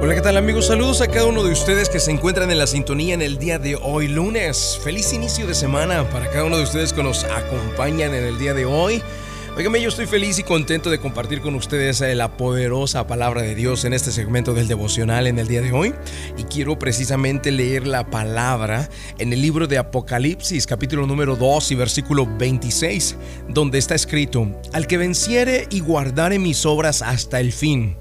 Hola, ¿qué tal amigos? Saludos a cada uno de ustedes que se encuentran en la sintonía en el día de hoy, lunes. Feliz inicio de semana para cada uno de ustedes que nos acompañan en el día de hoy. Óigame, yo estoy feliz y contento de compartir con ustedes eh, la poderosa palabra de Dios en este segmento del devocional en el día de hoy. Y quiero precisamente leer la palabra en el libro de Apocalipsis, capítulo número 2 y versículo 26, donde está escrito, Al que venciere y guardare mis obras hasta el fin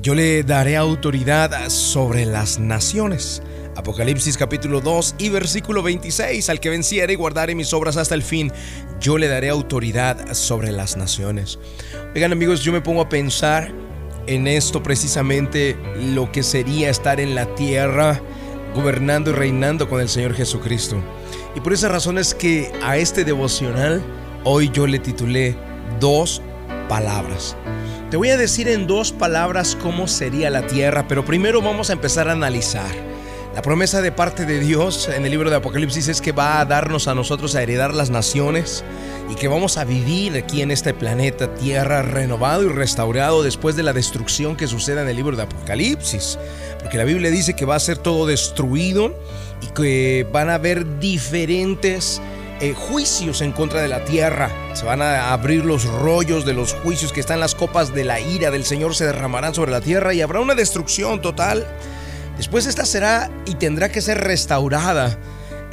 yo le daré autoridad sobre las naciones. Apocalipsis capítulo 2 y versículo 26, al que venciere y guardare mis obras hasta el fin, yo le daré autoridad sobre las naciones. Oigan amigos, yo me pongo a pensar en esto precisamente lo que sería estar en la tierra gobernando y reinando con el Señor Jesucristo. Y por esa razón es que a este devocional hoy yo le titulé dos palabras. Te voy a decir en dos palabras cómo sería la tierra, pero primero vamos a empezar a analizar. La promesa de parte de Dios en el libro de Apocalipsis es que va a darnos a nosotros a heredar las naciones y que vamos a vivir aquí en este planeta Tierra renovado y restaurado después de la destrucción que suceda en el libro de Apocalipsis. Porque la Biblia dice que va a ser todo destruido y que van a haber diferentes eh, juicios en contra de la tierra. Se van a abrir los rollos de los juicios que están las copas de la ira del Señor se derramarán sobre la tierra y habrá una destrucción total. Después esta será y tendrá que ser restaurada.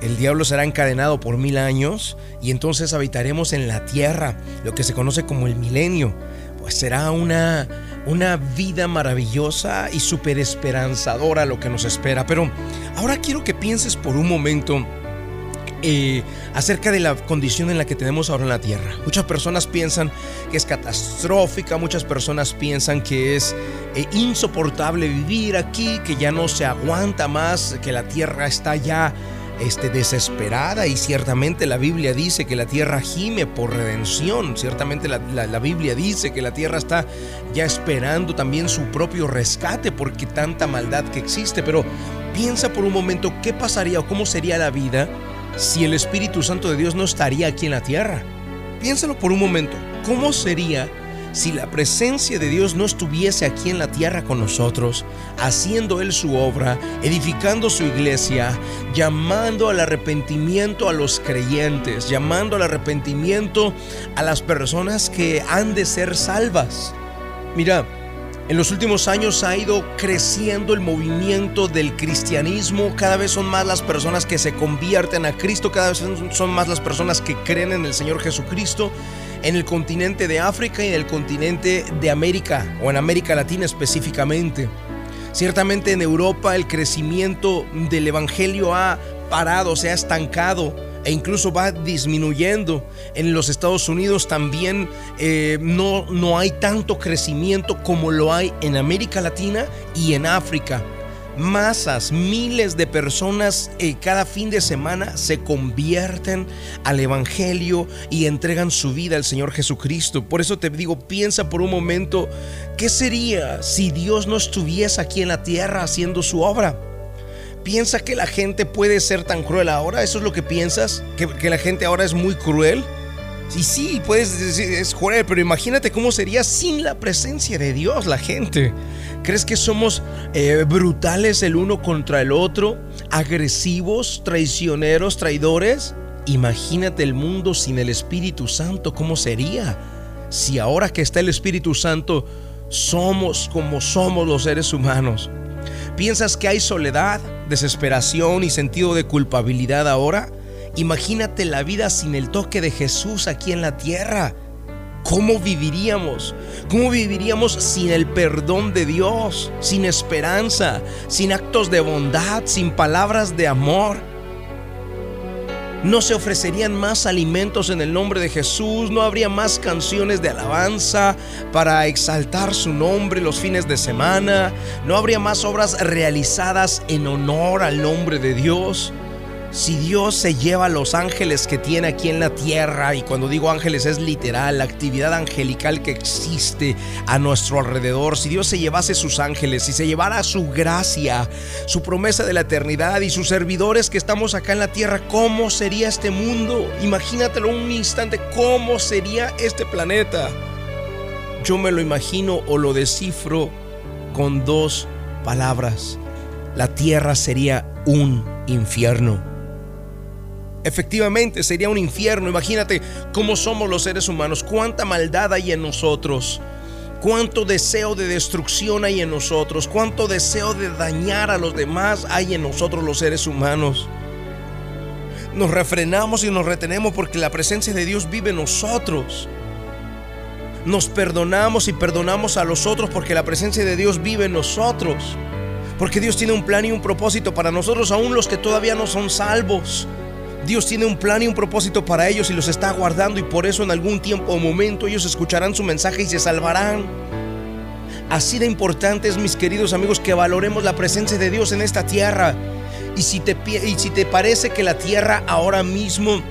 El diablo será encadenado por mil años y entonces habitaremos en la tierra, lo que se conoce como el milenio. Pues será una, una vida maravillosa y súper esperanzadora lo que nos espera. Pero ahora quiero que pienses por un momento eh, acerca de la condición en la que tenemos ahora en la Tierra. Muchas personas piensan que es catastrófica, muchas personas piensan que es eh, insoportable vivir aquí, que ya no se aguanta más, que la Tierra está ya este, desesperada. Y ciertamente la Biblia dice que la tierra gime por redención, ciertamente la, la, Biblia dice que la tierra está ya esperando también su propio rescate porque tanta maldad que existe, pero piensa por un momento qué pasaría o cómo sería la vida si el Espíritu Santo de Dios no estaría aquí en la tierra? Piénsalo por un momento. ¿Cómo sería si la presencia de Dios no estuviese aquí en la tierra con nosotros, haciendo Él su obra, edificando su iglesia, llamando al arrepentimiento a los creyentes, llamando al arrepentimiento a las personas que han de ser salvas? Mira, en los últimos años ha ido creciendo el movimiento del cristianismo, cada vez son más las personas que se convierten a Cristo, cada vez son más las personas que creen en el Señor Jesucristo en el continente de África y en el continente de América, o en América Latina específicamente. Ciertamente en Europa el crecimiento del Evangelio ha parado, se ha estancado e incluso va disminuyendo. En los Estados Unidos también eh, no, no hay tanto crecimiento como lo hay en América Latina y en África. Masas, miles de personas eh, cada fin de semana se convierten al Evangelio y entregan su vida al Señor Jesucristo. Por eso te digo, piensa por un momento, ¿qué sería si Dios no estuviese aquí en la tierra haciendo su obra? ¿Piensa que la gente puede ser tan cruel ahora? ¿Eso es lo que piensas? ¿Que, la gente ahora es muy cruel? Sí, sí, puedes decir, es cruel, pero imagínate cómo sería sin la presencia de Dios la gente. ¿Crees que somos eh, brutales el uno contra el otro? ¿Agresivos, traicioneros, traidores? Imagínate el mundo sin el Espíritu Santo, ¿cómo sería? Si ahora que está el Espíritu Santo, somos como somos los seres humanos. ¿Piensas que hay soledad, desesperación y sentido de culpabilidad ahora? Imagínate la vida sin el toque de Jesús aquí en la tierra. ¿Cómo viviríamos? ¿Cómo viviríamos sin el perdón de Dios, sin esperanza, sin actos de bondad, sin palabras de amor? No se ofrecerían más alimentos en el nombre de Jesús, no habría más canciones de alabanza para exaltar su nombre los fines de semana, no habría más obras realizadas en honor al nombre de Dios. Si Dios se lleva a los ángeles que tiene aquí en la tierra, y cuando digo ángeles es literal, la actividad angelical que existe a nuestro alrededor, si Dios se llevase sus ángeles, si se llevara su gracia, su promesa de la eternidad y sus servidores que estamos acá en la tierra, ¿cómo sería este mundo? Imagínatelo un instante, ¿cómo sería este planeta? Yo me lo imagino o lo descifro con dos palabras, la tierra sería un infierno. Efectivamente, sería un infierno. Imagínate cómo somos los seres humanos, cuánta maldad hay en nosotros, cuánto deseo de destrucción hay en nosotros, cuánto deseo de dañar a los demás hay en nosotros los seres humanos. Nos refrenamos y nos retenemos porque la presencia de Dios vive en nosotros. Nos perdonamos y perdonamos a los otros porque la presencia de Dios vive en nosotros. Porque Dios tiene un plan y un propósito para nosotros, aún los que todavía no son salvos. Dios tiene un plan y un propósito para ellos y los está guardando y por eso en algún tiempo o momento ellos escucharán su mensaje y se salvarán. Así de importante es, mis queridos amigos, que valoremos la presencia de Dios en esta tierra. Y si te, y si te parece que la tierra ahora mismo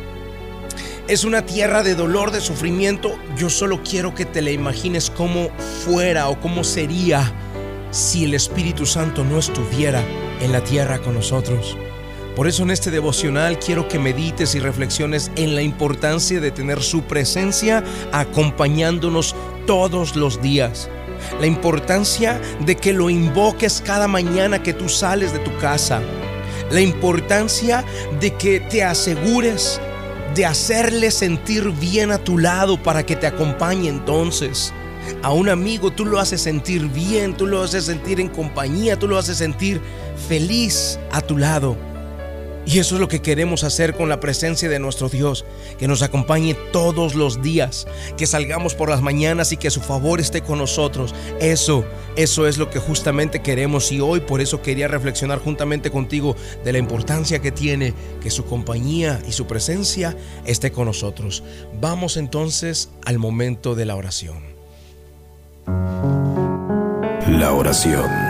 es una tierra de dolor, de sufrimiento, yo solo quiero que te la imagines cómo fuera o cómo sería si el Espíritu Santo no estuviera en la tierra con nosotros. Por eso en este devocional quiero que medites y reflexiones en la importancia de tener su presencia acompañándonos todos los días. La importancia de que lo invoques cada mañana que tú sales de tu casa. La importancia de que te asegures de hacerle sentir bien a tu lado para que te acompañe entonces. A un amigo tú lo haces sentir bien, tú lo haces sentir en compañía, tú lo haces sentir feliz a tu lado. Y eso es lo que queremos hacer con la presencia de nuestro Dios, que nos acompañe todos los días, que salgamos por las mañanas y que su favor esté con nosotros. Eso, eso es lo que justamente queremos y hoy por eso quería reflexionar juntamente contigo de la importancia que tiene que su compañía y su presencia esté con nosotros. Vamos entonces al momento de la oración. La oración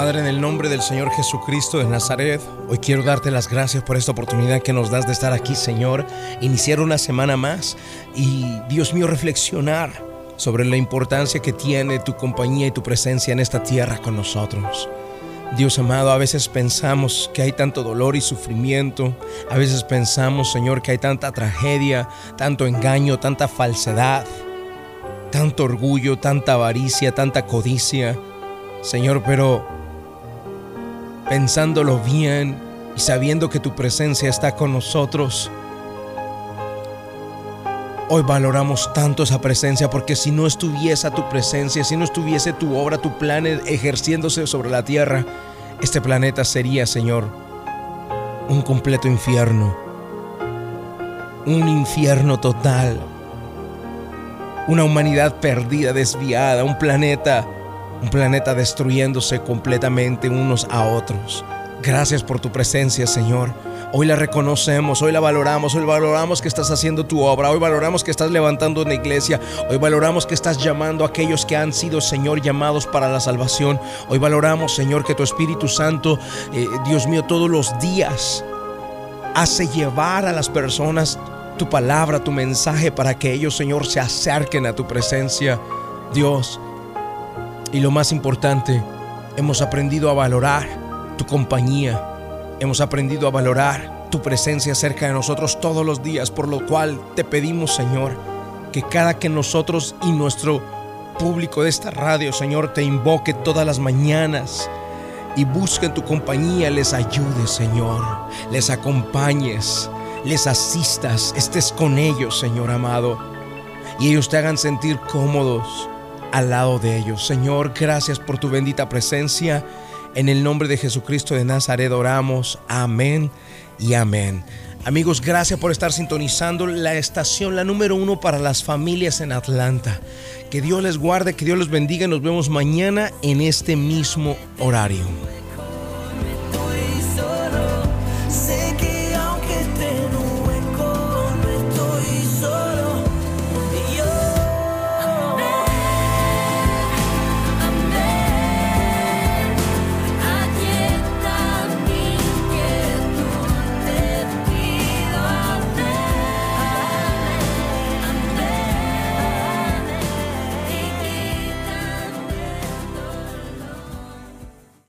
Padre, en el nombre del Señor Jesucristo de Nazaret, hoy quiero darte las gracias por esta oportunidad que nos das de estar aquí, Señor, iniciar una semana más y, Dios mío, reflexionar sobre la importancia que tiene tu compañía y tu presencia en esta tierra con nosotros. Dios amado, a veces pensamos que hay tanto dolor y sufrimiento, a veces pensamos, Señor, que hay tanta tragedia, tanto engaño, tanta falsedad, tanto orgullo, tanta avaricia, tanta codicia. Señor, pero pensándolo bien y sabiendo que tu presencia está con nosotros. Hoy valoramos tanto esa presencia porque si no estuviese tu presencia, si no estuviese tu obra, tu plan ejerciéndose sobre la tierra, este planeta sería, Señor, un completo infierno. Un infierno total. Una humanidad perdida, desviada, un planeta un planeta destruyéndose completamente unos a otros. Gracias por tu presencia, Señor. Hoy la reconocemos, hoy la valoramos, hoy valoramos que estás haciendo tu obra, hoy valoramos que estás levantando una iglesia, hoy valoramos que estás llamando a aquellos que han sido, Señor, llamados para la salvación. Hoy valoramos, Señor, que tu Espíritu Santo, eh, Dios mío, todos los días hace llevar a las personas tu palabra, tu mensaje, para que ellos, Señor, se acerquen a tu presencia. Dios, y lo más importante, hemos aprendido a valorar tu compañía. Hemos aprendido a valorar tu presencia cerca de nosotros todos los días, por lo cual te pedimos, Señor, que cada que nosotros y nuestro público de esta radio, Señor, te invoque todas las mañanas y busquen tu compañía, les ayudes, Señor, les acompañes, les asistas, estés con ellos, Señor amado, y ellos te hagan sentir cómodos, al lado de ellos. Señor, gracias por tu bendita presencia. En el nombre de Jesucristo de Nazaret oramos. Amén y amén. Amigos, gracias por estar sintonizando la estación, la número uno para las familias en Atlanta. Que Dios les guarde, que Dios los bendiga. Nos vemos mañana en este mismo horario.